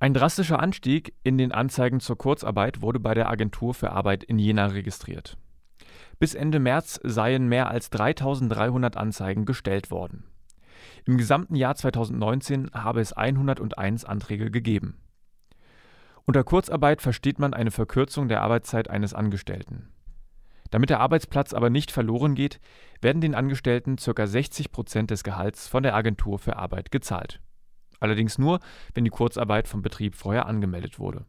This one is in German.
Ein drastischer Anstieg in den Anzeigen zur Kurzarbeit wurde bei der Agentur für Arbeit in Jena registriert. Bis Ende März seien mehr als 3300 Anzeigen gestellt worden. Im gesamten Jahr 2019 habe es 101 Anträge gegeben. Unter Kurzarbeit versteht man eine Verkürzung der Arbeitszeit eines Angestellten. Damit der Arbeitsplatz aber nicht verloren geht, werden den Angestellten ca. 60 Prozent des Gehalts von der Agentur für Arbeit gezahlt. Allerdings nur, wenn die Kurzarbeit vom Betrieb vorher angemeldet wurde